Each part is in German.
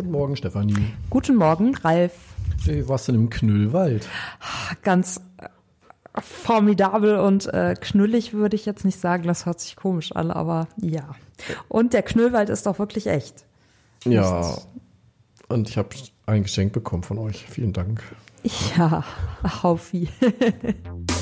Guten Morgen, Stefanie. Guten Morgen, Ralf. Wie warst du denn im Knüllwald? Ganz äh, formidabel und äh, knüllig würde ich jetzt nicht sagen, das hört sich komisch an, aber ja. Und der Knüllwald ist doch wirklich echt. Ja, und ich habe ein Geschenk bekommen von euch. Vielen Dank. Ja, Haufi.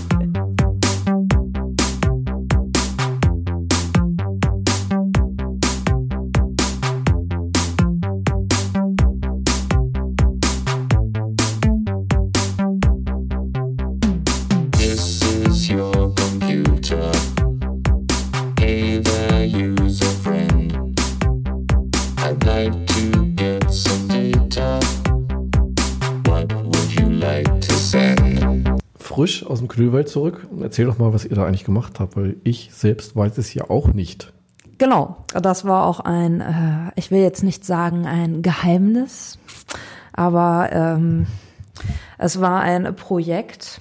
Frisch aus dem Knüllwald zurück. Erzähl doch mal, was ihr da eigentlich gemacht habt, weil ich selbst weiß es ja auch nicht. Genau, das war auch ein, äh, ich will jetzt nicht sagen ein Geheimnis, aber ähm, es war ein Projekt,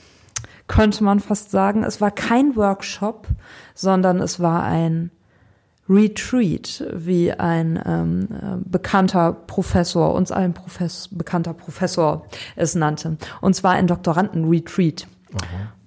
könnte man fast sagen. Es war kein Workshop, sondern es war ein Retreat, wie ein ähm, äh, bekannter Professor, uns allen Profess bekannter Professor es nannte. Und zwar ein Doktorandenretreat.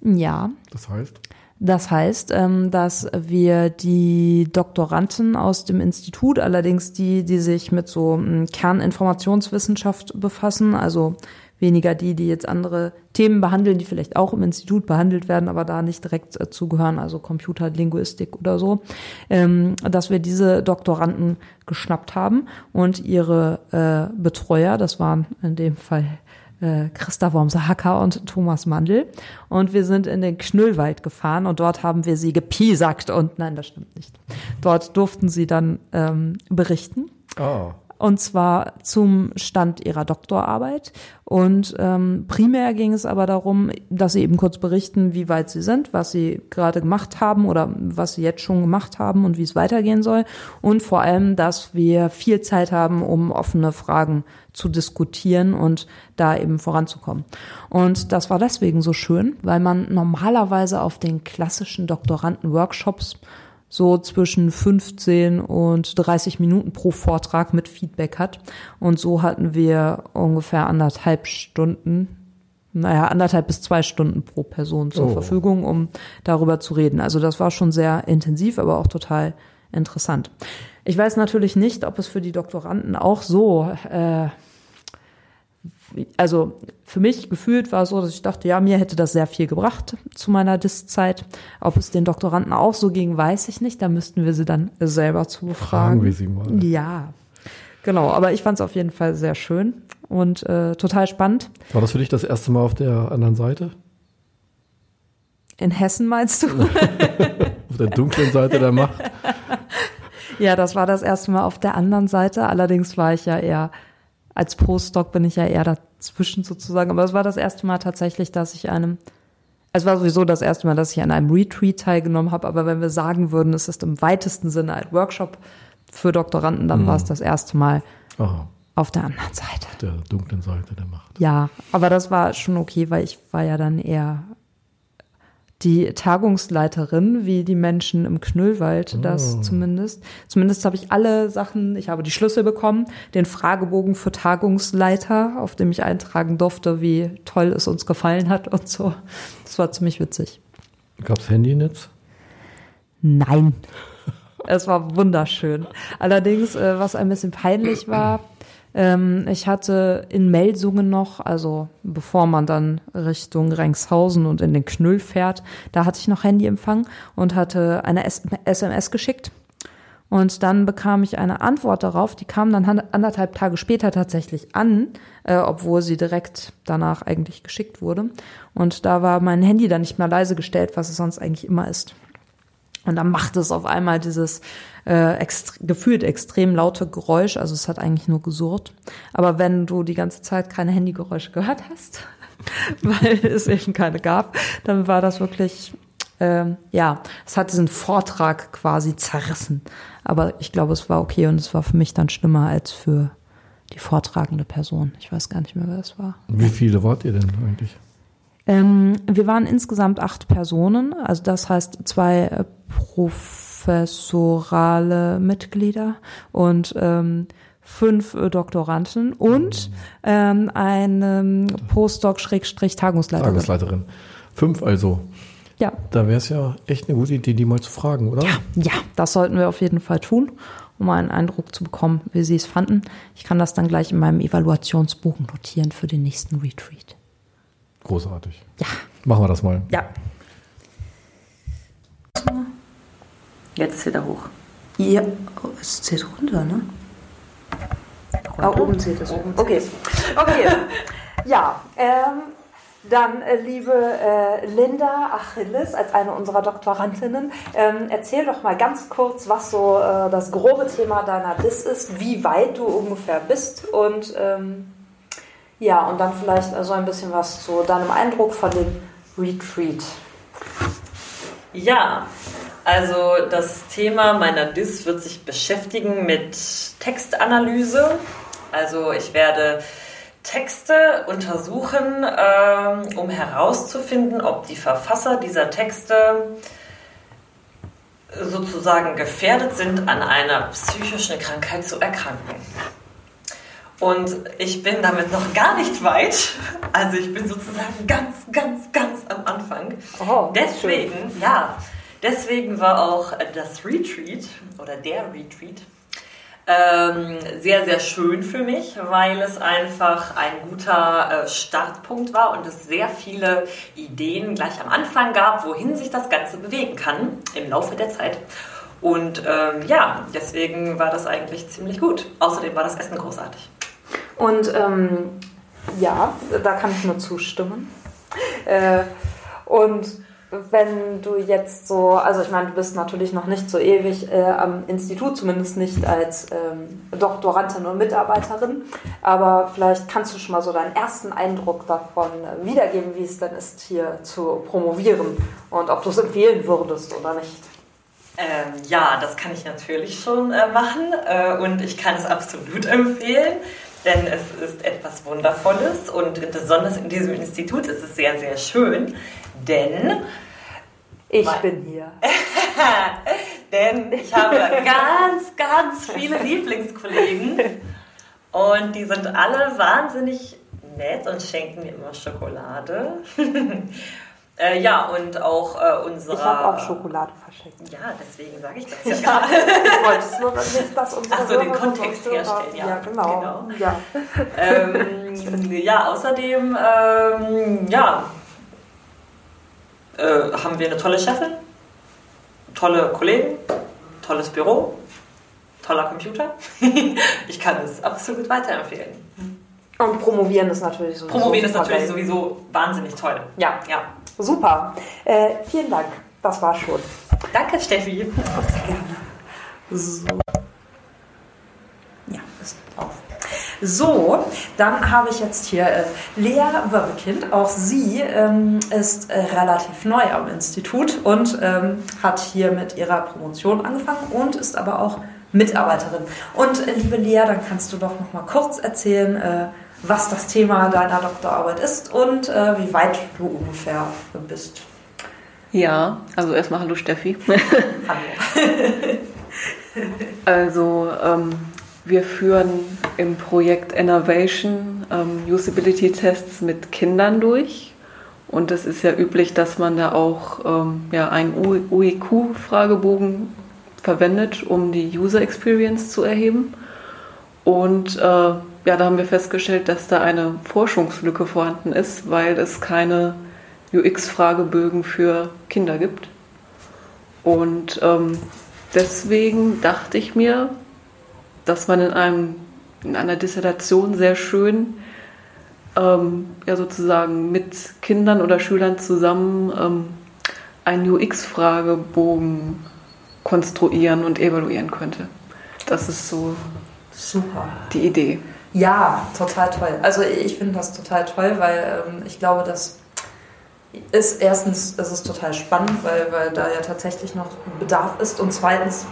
Ja, Das heißt, das heißt, ähm, dass wir die Doktoranden aus dem Institut, allerdings die, die sich mit so ähm, Kerninformationswissenschaft befassen, also weniger die, die jetzt andere Themen behandeln, die vielleicht auch im Institut behandelt werden, aber da nicht direkt äh, zugehören, also Computerlinguistik oder so, ähm, dass wir diese Doktoranden geschnappt haben und ihre äh, Betreuer, das waren in dem Fall äh, Christa Wormser-Hacker und Thomas Mandl. Und wir sind in den Knüllwald gefahren und dort haben wir sie gepiesackt. Und nein, das stimmt nicht. Dort durften sie dann ähm, berichten. ah, Und zwar zum Stand ihrer Doktorarbeit. Und ähm, primär ging es aber darum, dass sie eben kurz berichten, wie weit sie sind, was sie gerade gemacht haben oder was sie jetzt schon gemacht haben und wie es weitergehen soll. Und vor allem, dass wir viel Zeit haben, um offene Fragen zu diskutieren und da eben voranzukommen. Und das war deswegen so schön, weil man normalerweise auf den klassischen Doktoranden-Workshops so zwischen 15 und 30 Minuten pro Vortrag mit Feedback hat. Und so hatten wir ungefähr anderthalb Stunden, naja, anderthalb bis zwei Stunden pro Person zur Oh. Verfügung, um darüber zu reden. Also das war schon sehr intensiv, aber auch total interessant. Ich weiß natürlich nicht, ob es für die Doktoranden auch so äh, also für mich gefühlt war es so, dass ich dachte, ja, mir hätte das sehr viel gebracht zu meiner Diszeit. Ob es den Doktoranden auch so ging, weiß ich nicht. Da müssten wir sie dann selber zu befragen. fragen wir sie mal. Ja, genau. Aber ich fand es auf jeden Fall sehr schön und äh, total spannend. War das für dich das erste Mal auf der anderen Seite? In Hessen meinst du? Auf der dunklen Seite der Macht? ja, das war das erste Mal auf der anderen Seite. Allerdings war ich ja eher als Postdoc bin ich ja eher dazwischen sozusagen. Aber es war das erste Mal tatsächlich, dass ich einem, es war sowieso das erste Mal, dass ich an einem Retreat teilgenommen habe. Aber wenn wir sagen würden, es ist im weitesten Sinne ein Workshop für Doktoranden, dann war es das erste Mal Aha, auf der anderen Seite. auf der dunklen Seite der Macht. Ja, aber das war schon okay, weil ich war ja dann eher die Tagungsleiterin, wie die Menschen im Knüllwald, das zumindest. Zumindest habe ich alle Sachen, ich habe die Schlüssel bekommen, den Fragebogen für Tagungsleiter, auf dem ich eintragen durfte, wie toll es uns gefallen hat und so. Das war ziemlich witzig. Gab's Handynetz? Nein. Es war wunderschön. Allerdings, äh, was ein bisschen peinlich war, ähm, ich hatte in Melsungen noch, also bevor man dann Richtung Rengshausen und in den Knüll fährt, da hatte ich noch Handyempfang und hatte eine SMS geschickt. Und dann bekam ich eine Antwort darauf, die kam dann anderthalb Tage später tatsächlich an, äh, obwohl sie direkt danach eigentlich geschickt wurde. Und da war mein Handy dann nicht mehr leise gestellt, was es sonst eigentlich immer ist. Und dann macht es auf einmal dieses äh, ext gefühlt extrem laute Geräusch. Also es hat eigentlich nur gesurrt. Aber wenn du die ganze Zeit keine Handygeräusche gehört hast, weil es eben keine gab, dann war das wirklich, ähm, ja, es hat diesen Vortrag quasi zerrissen. Aber ich glaube, es war okay und es war für mich dann schlimmer als für die vortragende Person. Ich weiß gar nicht mehr, wer es war. Wie viele wart ihr denn eigentlich? Ähm, wir waren insgesamt acht Personen, also das heißt zwei äh, professorale Mitglieder und ähm, fünf äh, Doktoranden und ähm, eine Postdoc-Tagungsleiterin. Tagesleiterin. Fünf also. Ja. Da wäre es ja echt eine gute Idee, die mal zu fragen, oder? Ja, ja, das sollten wir auf jeden Fall tun, um einen Eindruck zu bekommen, wie sie es fanden. Ich kann das dann gleich in meinem Evaluationsbogen notieren für den nächsten Retreat. Großartig. Ja. Machen wir das mal. Ja. Jetzt zählt er hoch. Ja, oh, es zählt runter, ne? Ah, oben zählt es. Okay. Okay. ja, ähm, dann, äh, liebe äh, Linda Achilles, als eine unserer Doktorandinnen, ähm, erzähl doch mal ganz kurz, was so äh, das grobe Thema deiner Dis ist, wie weit du ungefähr bist und ähm, ja, und dann vielleicht äh, so ein bisschen was zu deinem Eindruck von dem Retreat. Ja, also das Thema meiner DIS wird sich beschäftigen mit Textanalyse. Also ich werde Texte untersuchen, ähm, um herauszufinden, ob die Verfasser dieser Texte sozusagen gefährdet sind, an einer psychischen Krankheit zu erkranken. Und ich bin damit noch gar nicht weit. Also ich bin sozusagen ganz, ganz, ganz am Anfang. Oh, deswegen, ja, deswegen war auch das Retreat oder der Retreat ähm, sehr, sehr schön für mich, weil es einfach ein guter äh, Startpunkt war und es sehr viele Ideen gleich am Anfang gab, wohin sich das Ganze bewegen kann im Laufe der Zeit. Und ähm, ja, deswegen war das eigentlich ziemlich gut. Außerdem war das Essen großartig. Und ähm, ja, da kann ich nur zustimmen. Äh, und wenn du jetzt so, also ich meine, du bist natürlich noch nicht so ewig äh, am Institut, zumindest nicht als ähm, Doktorandin und Mitarbeiterin, aber vielleicht kannst du schon mal so deinen ersten Eindruck davon äh, wiedergeben, wie es denn ist, hier zu promovieren und ob du es empfehlen würdest oder nicht. Ähm, ja, das kann ich natürlich schon äh, machen äh, und ich kann es absolut empfehlen, denn es ist etwas Wundervolles und besonders in diesem Institut ist es sehr, sehr schön, denn Ich bin hier. denn ich habe ganz, ganz viele Lieblingskollegen und die sind alle wahnsinnig nett und schenken mir immer Schokolade. äh, ja, und auch äh, unsere... Ich habe auch Schokolade verschenkt. Ja, deswegen sage ich das ja. Ja, ich wollte es nur nicht, dass unsere Ach so, den Kontext herstellen, ja. Ja, genau. Genau. Ja. ähm, ja, außerdem, ähm, ja, äh, haben wir eine tolle Chefin, tolle Kollegen, tolles Büro, toller Computer. ich kann es absolut weiterempfehlen. Und promovieren ist natürlich sowieso. Promovieren ist natürlich geil. sowieso wahnsinnig toll. Ja, Ja. Super. Äh, vielen Dank. Das war schon. Danke, Steffi. Sehr gerne. So. Ja, ist auf. So, dann habe ich jetzt hier äh, Lea Wöbbekind. Auch sie ähm, ist äh, relativ neu am Institut und ähm, hat hier mit ihrer Promotion angefangen und ist aber auch Mitarbeiterin. Und äh, liebe Lea, dann kannst du doch noch mal kurz erzählen, äh, was das Thema deiner Doktorarbeit ist und äh, wie weit du ungefähr bist. Ja, also erstmal hallo Steffi. Hallo. Also ähm, wir führen im Projekt Innovation ähm, Usability-Tests mit Kindern durch. Und es ist ja üblich, dass man da auch ähm, ja, einen UEQ-Fragebogen verwendet, um die User Experience zu erheben. Und äh, ja, da haben wir festgestellt, dass da eine Forschungslücke vorhanden ist, weil es keine UX-Fragebögen für Kinder gibt. Und ähm, deswegen dachte ich mir, dass man in, einem, in einer Dissertation sehr schön ähm, ja, sozusagen mit Kindern oder Schülern zusammen ähm, einen UX-Fragebogen konstruieren und evaluieren könnte. Das ist so Super. die Idee. Ja, total toll. Also ich finde das total toll, weil ähm, ich glaube, das ist erstens, es ist total spannend, weil, weil da ja tatsächlich noch Bedarf ist und zweitens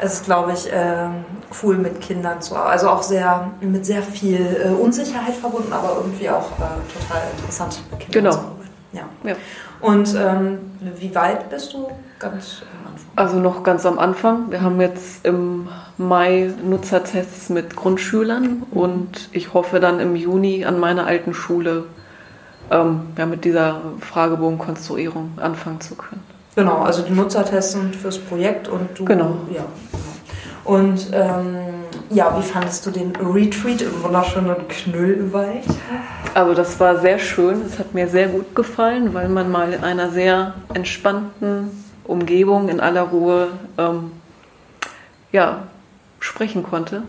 es ist, glaube ich, ähm, cool mit Kindern zu arbeiten. Also auch sehr mit sehr viel äh, Unsicherheit verbunden, aber irgendwie auch äh, total interessant mit Kindern Genau. zu arbeiten. Ja. Ja. Und ähm, wie weit bist du ganz am Anfang? Also noch ganz am Anfang. Wir haben jetzt im Mai Nutzertests mit Grundschülern und ich hoffe dann im Juni an meiner alten Schule ähm, ja, mit dieser Fragebogenkonstruierung anfangen zu können. Genau, also die Nutzertests sind fürs Projekt und du. Genau. Ja, genau. Und ähm, ja, wie fandest du den Retreat im wunderschönen Knüllwald? Also das war sehr schön, es hat mir sehr gut gefallen, weil man mal in einer sehr entspannten Umgebung in aller Ruhe ähm, ja, sprechen konnte.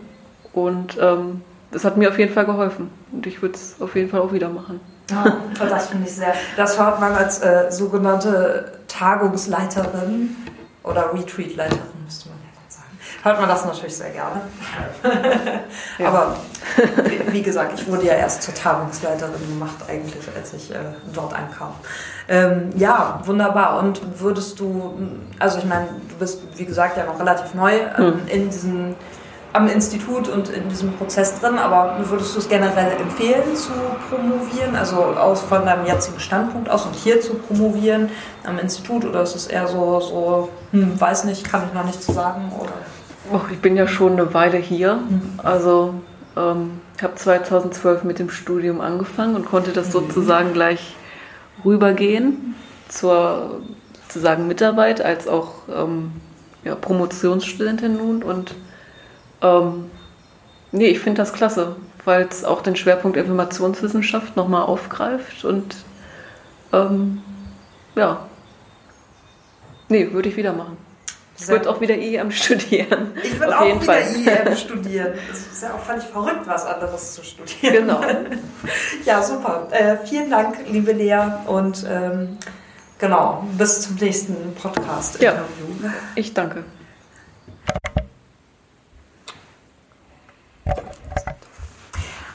Und ähm, das hat mir auf jeden Fall geholfen. Und ich würde es auf jeden Fall auch wieder machen. Ja, das finde ich sehr. Das hört man als äh, sogenannte Tagungsleiterin oder Retreatleiterin, müsste man. Hört man das natürlich sehr gerne. Ja. Aber wie, gesagt, ich wurde ja erst zur Tagungsleiterin gemacht, eigentlich, als ich äh, dort ankam. Ähm, ja, wunderbar. Und würdest du, also ich meine, du bist, wie gesagt, ja noch relativ neu ähm, in diesem am Institut und in diesem Prozess drin, aber würdest du es generell empfehlen zu promovieren, also aus von deinem jetzigen Standpunkt aus und hier zu promovieren am Institut oder ist es eher so, so hm, weiß nicht, kann ich noch nicht zu sagen oder? Ich bin ja schon eine Weile hier. Also ähm, ich habe 2012 mit dem Studium angefangen und konnte das sozusagen gleich rübergehen zur sozusagen Mitarbeit als auch ähm, ja, Promotionsstudentin nun. Und ähm, nee, ich finde das klasse, weil es auch den Schwerpunkt Informationswissenschaft nochmal aufgreift und ähm, ja. Nee, würde ich wieder machen. Ich würde auch wieder IEM studieren. Ich will Auf auch jeden wieder Fall. IEM studieren. Es ist ja auch völlig verrückt, was anderes zu studieren. Genau. Ja, super. Äh, vielen Dank, liebe Lea. Und ähm, genau, bis zum nächsten Podcast-Interview. Ich danke.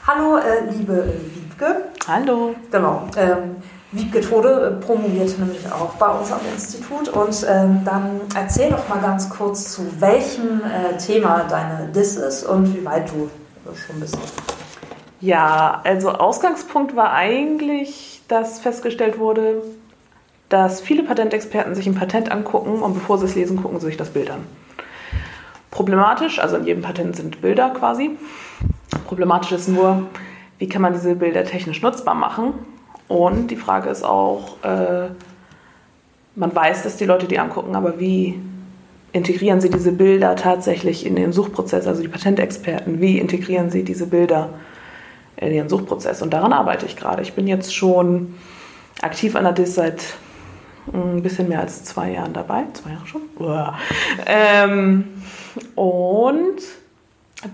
Hallo, äh, liebe äh, Wiebke. Hallo. Genau. Ähm, Wiebke Tode äh, promovierte nämlich auch bei uns am Institut. Und ähm, dann erzähl doch mal ganz kurz, zu welchem äh, Thema deine Diss ist und wie weit du äh, schon bist. Ja, also Ausgangspunkt war eigentlich, dass festgestellt wurde, dass viele Patentexperten sich ein Patent angucken und bevor sie es lesen, gucken sie sich das Bild an. Problematisch, also in jedem Patent sind Bilder quasi. Problematisch ist nur, wie kann man diese Bilder technisch nutzbar machen? Und die Frage ist auch, äh, man weiß, dass die Leute die angucken, aber wie integrieren sie diese Bilder tatsächlich in den Suchprozess, also die Patentexperten, wie integrieren sie diese Bilder in ihren Suchprozess? Und daran arbeite ich gerade. Ich bin jetzt schon aktiv an der DIS seit mm, ein bisschen mehr als zwei Jahren dabei. Zwei Jahre schon? Ähm, und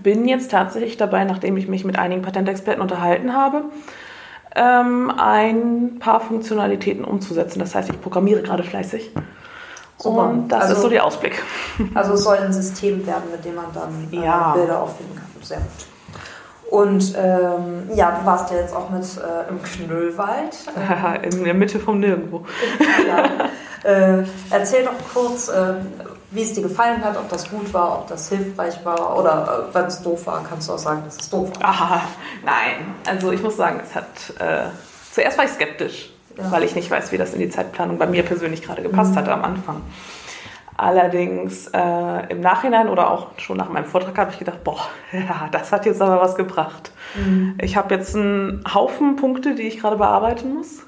bin jetzt tatsächlich dabei, nachdem ich mich mit einigen Patentexperten unterhalten habe, ähm, ein paar Funktionalitäten umzusetzen. Das heißt, ich programmiere gerade fleißig. Super. Und das Also- ist so der Ausblick. Also es soll ein System werden, mit dem man dann äh, Ja. Bilder auffinden kann. Sehr gut. Und ähm, ja, du warst ja jetzt auch mit äh, im Knüllwald. in der Mitte vom Nirgendwo. ja. äh, erzähl doch kurz, äh, wie es dir gefallen hat, ob das gut war, ob das hilfreich war oder äh, wenn es doof war, kannst du auch sagen, dass es doof war. Aha, nein. Also ich muss sagen, es hat. Äh, zuerst war ich skeptisch, Ja. weil ich nicht weiß, wie das in die Zeitplanung bei mir persönlich gerade gepasst hatte am Anfang. Allerdings äh, im Nachhinein oder auch schon nach meinem Vortrag habe ich gedacht, boah, ja, das hat jetzt aber was gebracht. Ich habe jetzt einen Haufen Punkte, die ich gerade bearbeiten muss.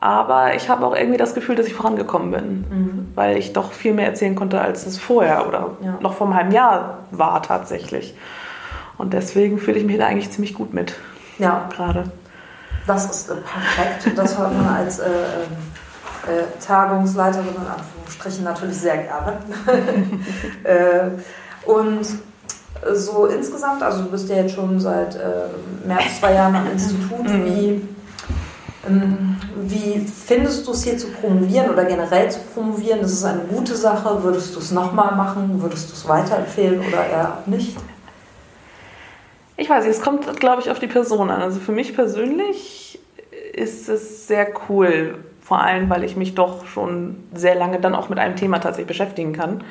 Aber ich habe auch irgendwie das Gefühl, dass ich vorangekommen bin, weil ich doch viel mehr erzählen konnte, als es vorher oder Ja. noch vor einem halben Jahr war tatsächlich. Und deswegen fühle ich mich da eigentlich ziemlich gut mit Ja, gerade. das ist äh, perfekt. Das hört man als äh, ähm, äh, Tagungsleiterin in Anführungsstrichen natürlich sehr gerne. äh, und so insgesamt, also du bist ja jetzt schon seit äh, mehr als zwei Jahren am Institut, wie, ähm, wie findest du es hier zu promovieren oder generell zu promovieren? Ist es eine gute Sache? Würdest du es nochmal machen? Würdest du es weiterempfehlen oder eher nicht? Ich weiß nicht, es kommt, glaube ich, auf die Person an. Also für mich persönlich ist es sehr cool, vor allem, weil ich mich doch schon sehr lange dann auch mit einem Thema tatsächlich beschäftigen kann.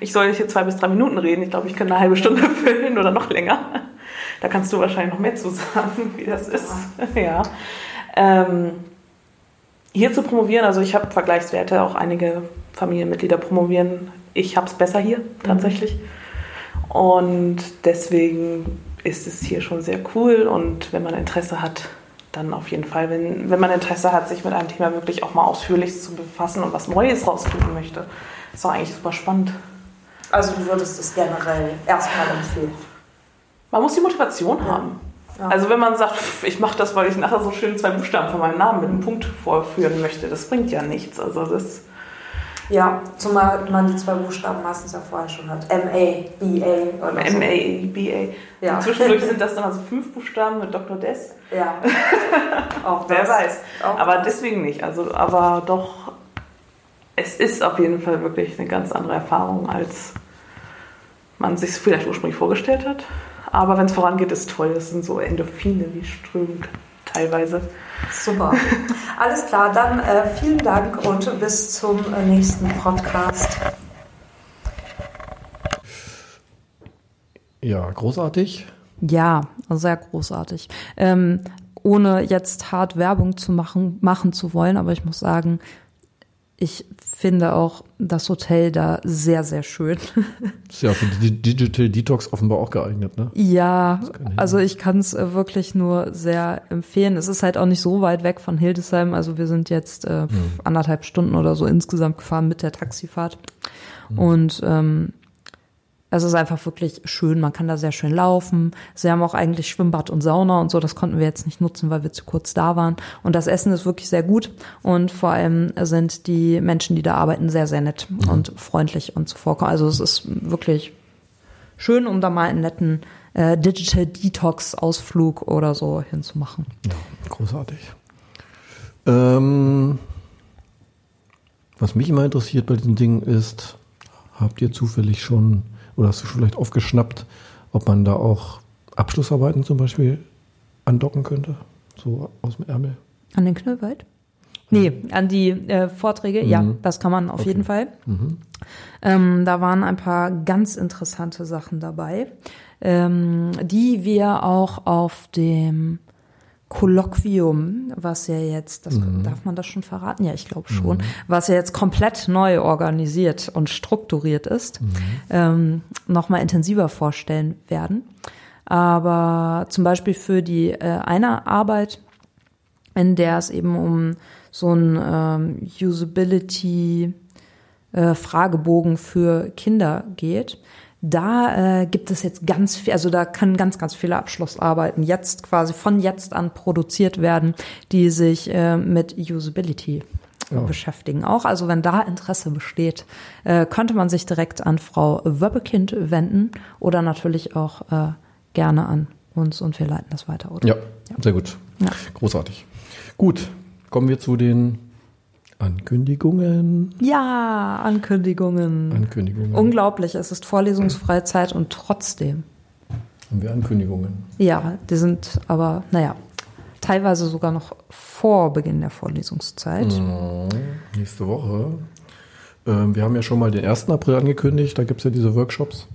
Ich soll jetzt hier zwei bis drei Minuten reden. Ich glaube, ich kann eine halbe Stunde füllen oder noch länger. Da kannst du wahrscheinlich noch mehr zu sagen, wie das ist. Ja. Ähm, hier zu promovieren, also ich habe Vergleichswerte, auch einige Familienmitglieder promovieren. Ich habe es besser hier tatsächlich. Und deswegen ist es hier schon sehr cool. Und wenn man Interesse hat, dann auf jeden Fall, wenn, wenn man Interesse hat, sich mit einem Thema wirklich auch mal ausführlich zu befassen und was Neues rausfinden möchte, ist doch eigentlich super spannend. Also du würdest es generell erstmal empfehlen. Man muss die Motivation haben. Ja. Also wenn man sagt, ich mache das, weil ich nachher so schön zwei Buchstaben von meinem Namen mit einem Punkt vorführen möchte, das bringt ja nichts. Also das Ja, zumal man die zwei Buchstaben meistens ja vorher schon hat. M-A, B-A oder so. MA, BA. Ja. Zwischendurch sind das dann also fünf Buchstaben mit Dr. Des. Ja. Auch Wer das. weiß. Auch Aber deswegen nicht. Also, aber doch, es ist auf jeden Fall wirklich eine ganz andere Erfahrung, als man sich vielleicht ursprünglich vorgestellt hat. Aber wenn es vorangeht, ist toll. Das sind so Endorphine, die strömen teilweise. Super. Alles klar, dann äh, vielen Dank und bis zum äh, nächsten Podcast. Ja, großartig. Ja, sehr großartig. Ähm, ohne jetzt hart Werbung zu machen, machen zu wollen, aber ich muss sagen, ich finde auch das Hotel da sehr, sehr schön. Ist ja für die Digital Detox offenbar auch geeignet, ne? Ja, also ich kann es äh, wirklich nur sehr empfehlen. Es ist halt auch nicht so weit weg von Hildesheim. Also wir sind jetzt äh, anderthalb Stunden oder so insgesamt gefahren mit der Taxifahrt. Und ähm, es ist einfach wirklich schön. Man kann da sehr schön laufen. Sie haben auch eigentlich Schwimmbad und Sauna und so. Das konnten wir jetzt nicht nutzen, weil wir zu kurz da waren. Und das Essen ist wirklich sehr gut. Und vor allem sind die Menschen, die da arbeiten, sehr, sehr nett und freundlich und zuvorkommen. Also es ist wirklich schön, um da mal einen netten äh, Digital Detox Ausflug oder so hinzumachen. Ja, großartig. Ähm, was mich immer interessiert bei diesen Dingen ist, habt ihr zufällig schon, oder hast du schon vielleicht aufgeschnappt, ob man da auch Abschlussarbeiten zum Beispiel andocken könnte? So aus dem Ärmel? An den Knöllwald? Nee, an die äh, Vorträge, ja, Mhm. das kann man auf Okay. jeden Fall. Mhm. Ähm, da waren ein paar ganz interessante Sachen dabei, ähm, die wir auch auf dem Kolloquium, was ja jetzt, das, darf man das schon verraten? Ja, ich glaube schon, was ja jetzt komplett neu organisiert und strukturiert ist, ähm, nochmal intensiver vorstellen werden. Aber zum Beispiel für die äh, eine Arbeit, in der es eben um so ein ähm, Usability äh, Fragebogen für Kinder geht. Da äh, gibt es jetzt ganz viel, also da können ganz, ganz viele Abschlussarbeiten jetzt quasi von jetzt an produziert werden, die sich äh, mit Usability Ja. beschäftigen. Auch also wenn da Interesse besteht, äh, könnte man sich direkt an Frau Wöbbekind wenden oder natürlich auch äh, gerne an uns und wir leiten das weiter, oder? Ja, sehr gut. Ja. Großartig. Gut, kommen wir zu den Ankündigungen. Ja, Ankündigungen. Ankündigungen. Unglaublich, es ist vorlesungsfreie Zeit und trotzdem. Haben wir Ankündigungen? Ja, die sind aber, naja, teilweise sogar noch vor Beginn der Vorlesungszeit. Mhm. Nächste Woche. Ähm, wir haben ja schon mal den 1. April angekündigt. Da gibt es ja diese Workshops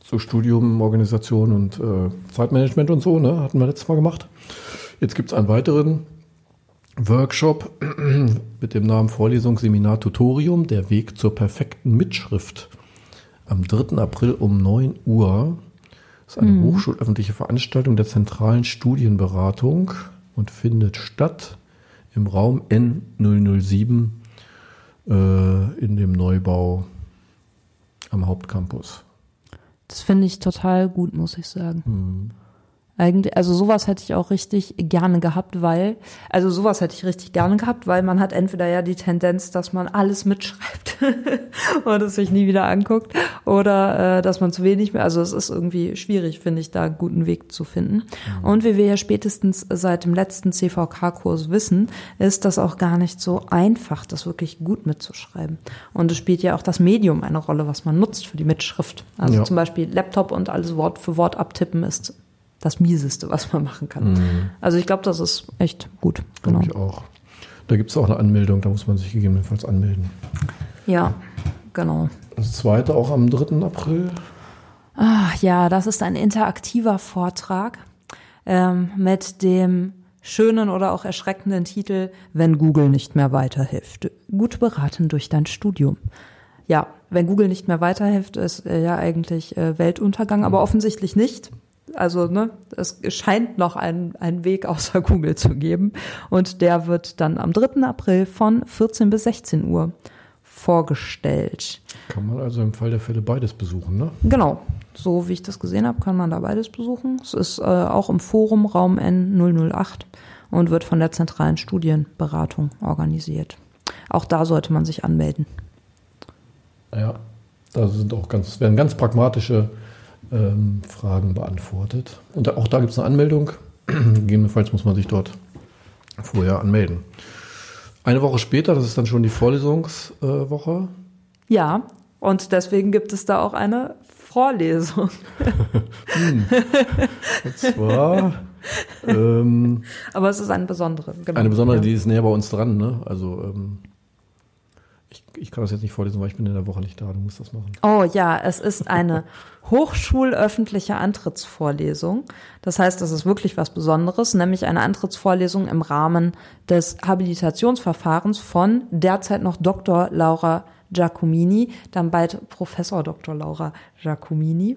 zu Studium, Organisation und äh, Zeitmanagement und so. Ne? Hatten wir letztes Mal gemacht. Jetzt gibt es einen weiteren Workshop mit dem Namen Vorlesung, Seminar, Tutorium, der Weg zur perfekten Mitschrift. Am 3. April um 9 Uhr. Das ist eine hochschulöffentliche Veranstaltung der zentralen Studienberatung und findet statt im Raum N007 äh, in dem Neubau am Hauptcampus. Das finde ich total gut, muss ich sagen. Mhm. Eigentlich, also sowas hätte ich auch richtig gerne gehabt, weil, also sowas hätte ich richtig gerne gehabt, weil man hat entweder ja die Tendenz, dass man alles mitschreibt und es sich nie wieder anguckt, oder äh, dass man zu wenig mehr, also es ist irgendwie schwierig, finde ich, da einen guten Weg zu finden. Und wie wir ja spätestens seit dem letzten CVK-Kurs wissen, ist das auch gar nicht so einfach, das wirklich gut mitzuschreiben. Und es spielt ja auch das Medium eine Rolle, was man nutzt für die Mitschrift. Also Ja. zum Beispiel Laptop und alles Wort für Wort abtippen ist das Mieseste, was man machen kann. Also ich glaube, das ist echt gut. Genau. Ich auch. Da gibt es auch eine Anmeldung, da muss man sich gegebenenfalls anmelden. Ja, genau. Das zweite auch am 3. April. Ah, ja, das ist ein interaktiver Vortrag ähm, mit dem schönen oder auch erschreckenden Titel Wenn Google nicht mehr weiterhilft. Gut beraten durch dein Studium. Ja, wenn Google nicht mehr weiterhilft, ist äh, ja eigentlich äh, Weltuntergang, aber offensichtlich nicht. Also, ne, es scheint noch einen, einen Weg außer Google zu geben. Und der wird dann am 3. April von 14 bis 16 Uhr vorgestellt. Kann man also im Fall der Fälle beides besuchen, ne? Genau, so wie ich das gesehen habe, kann man da beides besuchen. Es ist äh, auch im Forum Raum N008 und wird von der zentralen Studienberatung organisiert. Auch da sollte man sich anmelden. Ja, da sind auch ganz, werden ganz pragmatische ähm, Fragen beantwortet. Und auch da gibt es eine Anmeldung. Gegebenenfalls muss man sich dort vorher anmelden. Eine Woche später, das ist dann schon die Vorlesungswoche. Ja, und deswegen gibt es da auch eine Vorlesung. Und zwar ähm, Aber es ist eine besondere. Genau. eine besondere, die ist näher bei uns dran. Ne? Also ähm, ich, kann das jetzt nicht vorlesen, weil ich bin in der Woche nicht da. Du musst das machen. Oh ja, es ist eine hochschulöffentliche Antrittsvorlesung. Das heißt, das ist wirklich was Besonderes, nämlich eine Antrittsvorlesung im Rahmen des Habilitationsverfahrens von derzeit noch Dr. Laura Giacomini, dann bald Professor Dr. Laura Giacomini.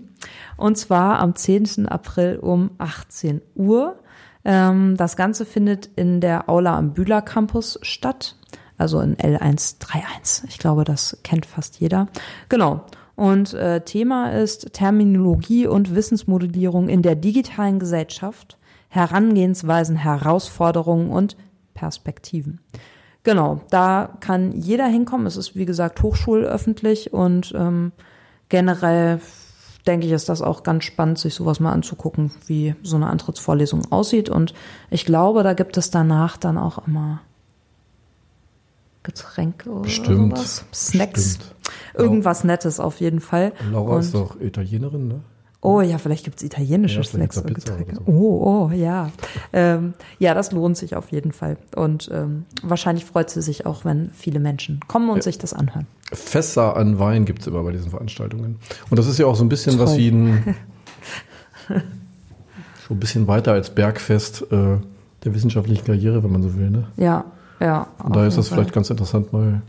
Und zwar am 10. April um 18 Uhr. Ähm, das Ganze findet in der Aula am Bühler Campus statt, also in L131. Ich glaube, das kennt fast jeder. Genau. Und äh, Thema ist Terminologie und Wissensmodellierung in der digitalen Gesellschaft, Herangehensweisen, Herausforderungen und Perspektiven. Genau, da kann jeder hinkommen. Es ist, wie gesagt, hochschulöffentlich und ähm, generell denke ich, ist das auch ganz spannend, sich sowas mal anzugucken, wie so eine Antrittsvorlesung aussieht. Und ich glaube, da gibt es danach dann auch immer Getränke oder Bestimmt. sowas. Snacks. Bestimmt. Irgendwas Nettes auf jeden Fall. Laura Und- ist doch Italienerin, ne? Oh ja, vielleicht gibt's italienische Ja, Snacks und Getränke. so. Oh, oh, ja. Ähm, ja, das lohnt sich auf jeden Fall. Und ähm, wahrscheinlich freut sie sich auch, wenn viele Menschen kommen und sich das anhören. Fässer an Wein gibt es immer bei diesen Veranstaltungen. Und das ist ja auch so ein bisschen was Toll. wie ein, so ein bisschen weiter als Bergfest äh, der wissenschaftlichen Karriere, wenn man so will. Ne? Ja, ja. Und da ist Fall. vielleicht ganz interessant, mal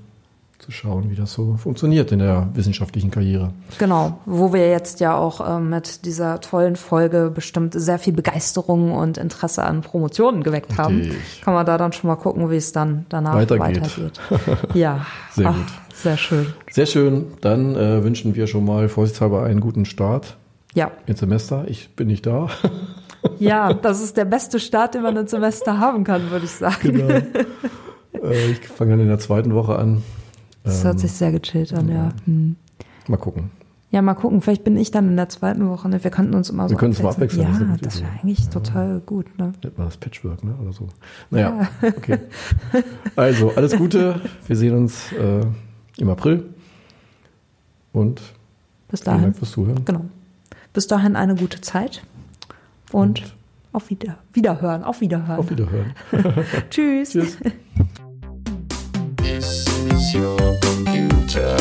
zu schauen, wie das so funktioniert in der wissenschaftlichen Karriere. Genau, wo wir jetzt ja auch ähm, mit dieser tollen Folge bestimmt sehr viel Begeisterung und Interesse an Promotionen geweckt haben. Richtig. Kann man da dann schon mal gucken, wie es dann danach Weitergeht. weitergeht. Ja, Sehr Ach, gut. Sehr schön. Sehr schön. Dann äh, wünschen wir schon mal vorsichtshalber einen guten Start Ja, ins Semester. Ich bin nicht da. ja, das ist der beste Start, den man ins Semester haben kann, würde ich sagen. Genau. äh, ich fange dann in der zweiten Woche an. Das Ähm, hört sich sehr gechillt an, ja. Hm. Mal gucken. Ja, mal gucken. Vielleicht bin ich dann in der zweiten Woche. Ne? Wir könnten uns immer so Wir können uns mal abwechseln, das Ja, gute das wäre eigentlich total gut. Ne? Nennt man das Patchwork, ne? Oder so. Naja, okay. Also, alles Gute. Wir sehen uns äh, im April. Und Bis vielen dahin. Dank fürs Zuhören. Genau. Bis dahin eine gute Zeit und, Und auf Wieder Wiederhören. Auf Wiederhören. auf Wiederhören. Tschüss. Tschüss. This is your computer.